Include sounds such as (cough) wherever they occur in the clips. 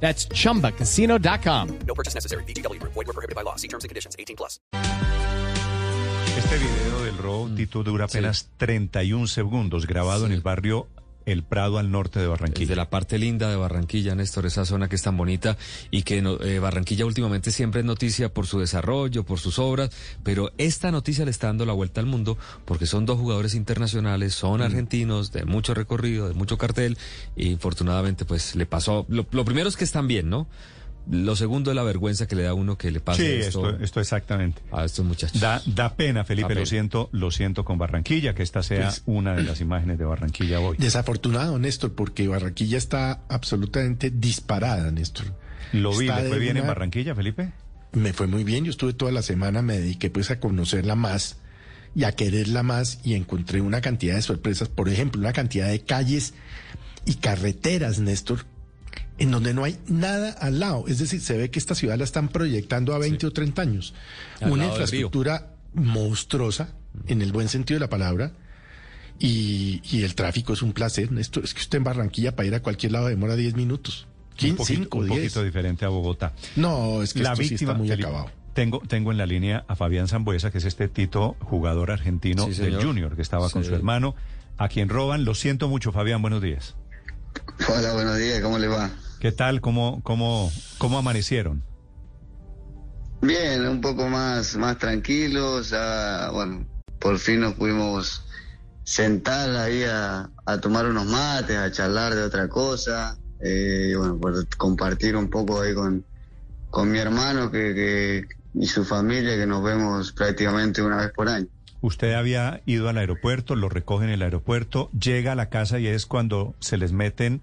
That's chumbacasino.com. No purchase necessary. BGW. Void were prohibited by law. See terms and conditions. 18 plus. Este video del robo, Tito, dura apenas 31 segundos, grabado en el barrio El Prado al norte de Barranquilla. de la parte linda de Barranquilla, Néstor, esa zona que es tan bonita y que no- eh, Barranquilla últimamente siempre es noticia por su desarrollo, por sus obras, pero esta noticia le está dando la vuelta al mundo porque son dos jugadores internacionales, son argentinos, de mucho recorrido, de mucho cartel y infortunadamente pues le pasó, lo, lo primero es que están bien, ¿no? Lo segundo es la vergüenza que le da a uno que le pase Sí, esto, esto, esto exactamente. a estos muchachos. Da, da pena, Felipe, Da lo siento, lo siento con Barranquilla, que esta sea Pues- una de las imágenes de Barranquilla hoy. Desafortunado, Néstor, porque Barranquilla está absolutamente disparada, Néstor. ¿Lo vi? ¿Le fue bien en Barranquilla, Felipe? Me fue muy bien, yo estuve toda la semana, me dediqué pues a conocerla más y a quererla más y encontré una cantidad de sorpresas, por ejemplo, una cantidad de calles y carreteras, Néstor, en donde no hay nada al lado. Es decir, se ve que esta ciudad la están proyectando a 20 o 30 años. Al una infraestructura monstruosa, en el buen sentido de la palabra. Y, y el tráfico es un placer, Néstor. Es que usted en Barranquilla para ir a cualquier lado demora 10 minutos. un 15, poquito, 5, un 10. poquito diferente a Bogotá. No, es que la esto sí víctima, está muy Felipe, acabado. Tengo, tengo en la línea a Fabián Zambuesa, que es este Tito, jugador argentino Sí, del. Junior, que estaba con su hermano, a quien roban. Lo siento mucho, Fabián, buenos días. Hola, buenos días, ¿cómo le va? ¿Qué tal? ¿Cómo, cómo, cómo amanecieron? Bien, un poco más, más tranquilos, ya, bueno, por fin nos pudimos sentar ahí a, a tomar unos mates, a charlar de otra cosa, eh, y bueno, por compartir un poco ahí con, con mi hermano que, que, y su familia, que nos vemos prácticamente una vez por año. Usted había ido al aeropuerto, lo recogen en el aeropuerto, llega a la casa y es cuando se les meten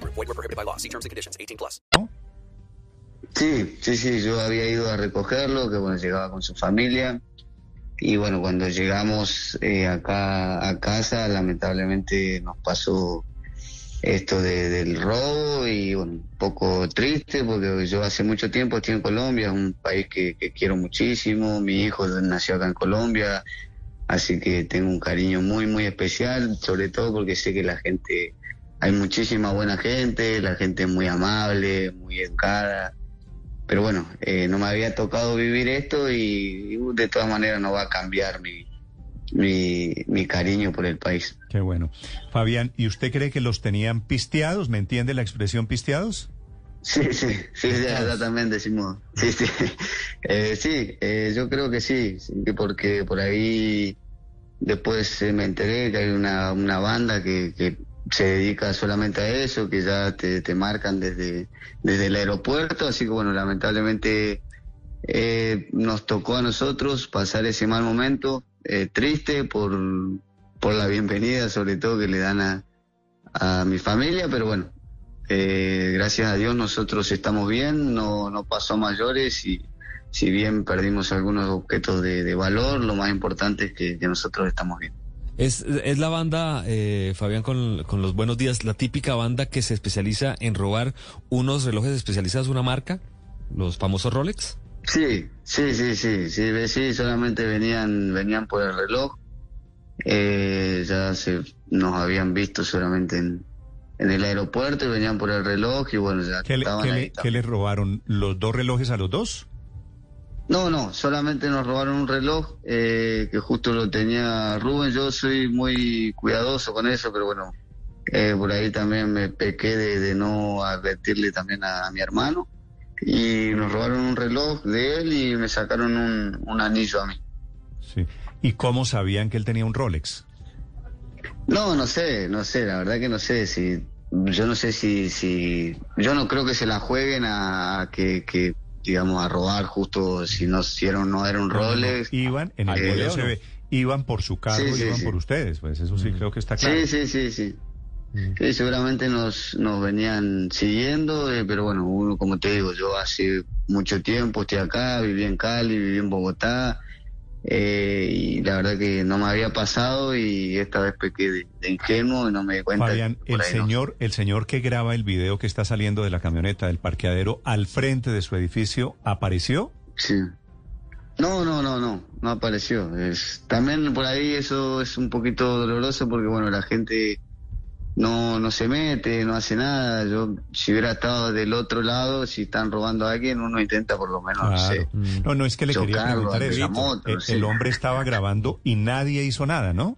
Void were prohibited by law. See terms and conditions. 18 plus. Sí, sí, sí, yo había ido a recogerlo, que bueno, llegaba con su familia. Y bueno, cuando llegamos eh, acá a casa, lamentablemente nos pasó esto de- del robo y bueno, un poco triste porque yo hace mucho tiempo estoy en Colombia, un país que quiero muchísimo, mi hijo nació acá en Colombia, así que tengo un cariño muy, muy especial, sobre todo porque sé que la gente, hay muchísima buena gente, la gente es muy amable, muy educada. Pero bueno, eh, no me había tocado vivir esto y, y de todas maneras no va a cambiar mi, mi, mi cariño por el país. Qué bueno. Fabián, ¿y usted cree que los tenían pisteados? ¿Me entiende la expresión pisteados? Sí, sí, sí, acá también decimos. Sí, sí, (laughs) Eh, sí eh, yo creo que sí, porque por ahí después eh, me enteré que hay una, una banda que, que se dedica solamente a eso, que ya te, te marcan desde, desde el aeropuerto, así que bueno, lamentablemente eh, nos tocó a nosotros pasar ese mal momento, eh, triste por, por la bienvenida sobre todo que le dan a, a mi familia, pero bueno, eh, gracias a Dios nosotros estamos bien, no, no pasó mayores y si bien perdimos algunos objetos de, de valor, lo más importante es que nosotros estamos bien. Es, es la banda, eh, Fabián, con, con los buenos días, la típica banda que se especializa en robar unos relojes especializados de una marca, los famosos Rolex. Sí, sí, sí, sí, sí, sí, solamente venían, venían por el reloj, eh, ya se, nos habían visto solamente en, en el aeropuerto y venían por el reloj y bueno, ya ¿Qué, le, estaban qué ahí le- también. qué les robaron? ¿Los dos relojes a los dos? No, no, solamente nos robaron un reloj eh, que justo lo tenía Rubén. Yo soy muy cuidadoso con eso, pero bueno, eh, por ahí también me pequé de, de no advertirle también a, a mi hermano. y nos robaron un reloj de él y me sacaron un, un anillo a mí. Sí. ¿Y cómo sabían que él tenía un Rolex? No, no sé, no sé, la verdad que no sé si yo no sé si si yo no creo que se la jueguen a que, que digamos a robar justo si no si era, no era un. Rolex. Iban, en el video ¿o se ve, iban por su carro, Sí, sí, iban sí. por ustedes. Pues eso sí creo que está claro. Sí, sí, sí, sí. Sí, seguramente nos, nos venían siguiendo, eh, pero bueno, uno, como te digo, yo hace mucho tiempo estoy acá, viví en Cali, viví en Bogotá, eh, y la verdad que no me había pasado y esta vez pequé de, de ingenuo y no me di cuenta. Fabián, el no. señor, el señor que graba el video que está saliendo de la camioneta del parqueadero al frente de su edificio, ¿apareció? Sí. No, no, no, no, no apareció. Es, también por ahí eso es un poquito doloroso porque, bueno, la gente no, no se mete, no hace nada. Yo, si hubiera estado del otro lado, si están robando a alguien, uno intenta por lo menos, no sé. Claro. No, no es que le quería preguntar eso. moto, el, sí. el hombre estaba grabando y nadie hizo nada, ¿no?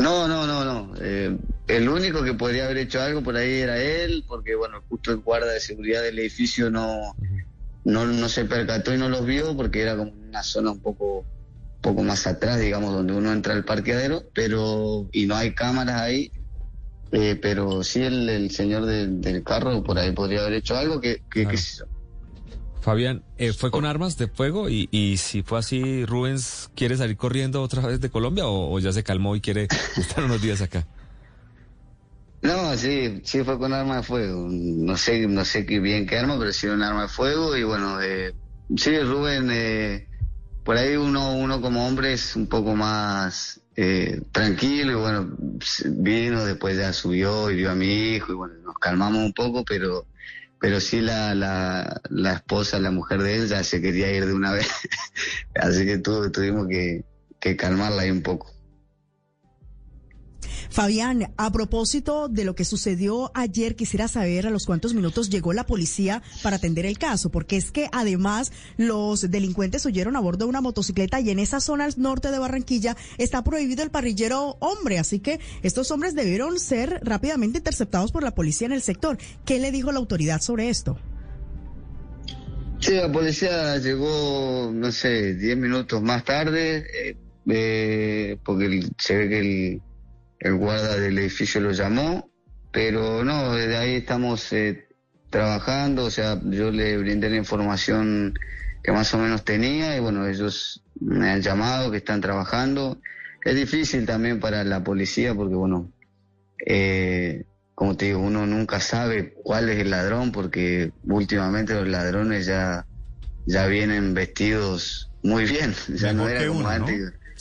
No, no, no, no. Eh, el único que podría haber hecho algo por ahí era él, porque bueno, justo el guarda de seguridad del edificio no, no, no se percató y no los vio porque era como una zona un poco, poco más atrás, digamos, donde uno entra al parqueadero, pero y no hay cámaras ahí. Eh, pero sí el, el señor del- del carro por ahí podría haber hecho algo que, que, yo. Fabián, eh, ¿fue con armas de fuego? Y, y si fue así, Rubens quiere salir corriendo otra vez de Colombia o, o ya se calmó y quiere (laughs) estar unos días acá. No, sí, sí fue con arma de fuego. No sé, no sé qué bien qué arma, pero sí un arma de fuego y bueno, eh, sí, Rubén, eh, por ahí uno, uno como hombre es un poco más eh, tranquilo y bueno, vino, después ya subió y vio a mi hijo y bueno, nos calmamos un poco, pero, pero sí la, la, la esposa, la mujer de él ya se quería ir de una (laughs) vez, así que tu- tuvimos que, que calmarla ahí un poco. Fabián, a propósito de lo que sucedió ayer, quisiera saber a los cuántos minutos llegó la policía para atender el caso, porque es que además los delincuentes huyeron a bordo de una motocicleta y en esa zona al norte de Barranquilla está prohibido el parrillero hombre, así que estos hombres debieron ser rápidamente interceptados por la policía en el sector. ¿Qué le dijo la autoridad sobre esto? Sí, la policía llegó, no sé, 10 minutos más tarde, eh, eh, porque se ve que el, el guarda del edificio lo llamó, pero no, desde ahí estamos eh, trabajando, o sea, yo le brindé la información que más o menos tenía y bueno, ellos me han llamado, que están trabajando. Es difícil también para la policía porque bueno, eh, como te digo, uno nunca sabe cuál es el ladrón porque últimamente los ladrones ya, ya vienen vestidos muy bien, (laughs) ya no era como.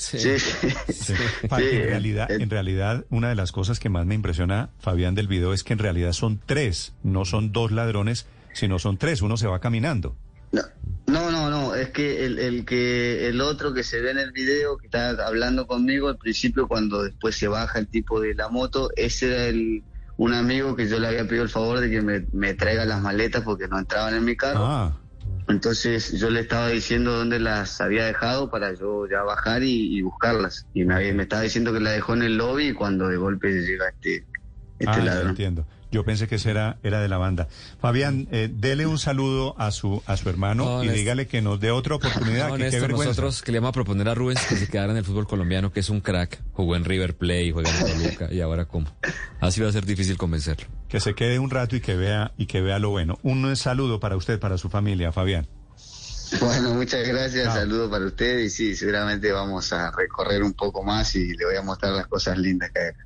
Sí, sí. Sí. Fa- Sí, en realidad, en realidad, una de las cosas que más me impresiona, Fabián, del video es que en realidad son tres, no son dos ladrones, sino son tres. Uno se va caminando. No, no, no, no, es que el, el que el otro que se ve en el video que está hablando conmigo al principio cuando después se baja el tipo de la moto, ese era el un amigo que yo le había pedido el favor de que me, me traiga las maletas porque no entraban en mi carro. Ah, Entonces yo le estaba diciendo dónde las había dejado para yo ya bajar y, y buscarlas. Y me, había- me estaba diciendo que la dejó en el lobby y cuando de golpe llega este, este ah, ladrón. entiendo. Yo pensé que ese era, era de la banda. Fabián, eh, dele un saludo a su, a su hermano No, y Néstor. dígale que nos dé otra oportunidad. No, que qué Néstor, vergüenza. nosotros que le vamos a proponer a Rubens que se quedara en el fútbol colombiano, que es un crack, jugó en River Plate, juega en Toluca, y ahora cómo. Así va a ser difícil convencerlo. Que se quede un rato y que vea y que vea lo bueno. Un saludo para usted, para su familia, Fabián. Bueno, muchas gracias, Chao. saludos para ustedes y sí, seguramente vamos a recorrer un poco más y le voy a mostrar las cosas lindas que hay acá.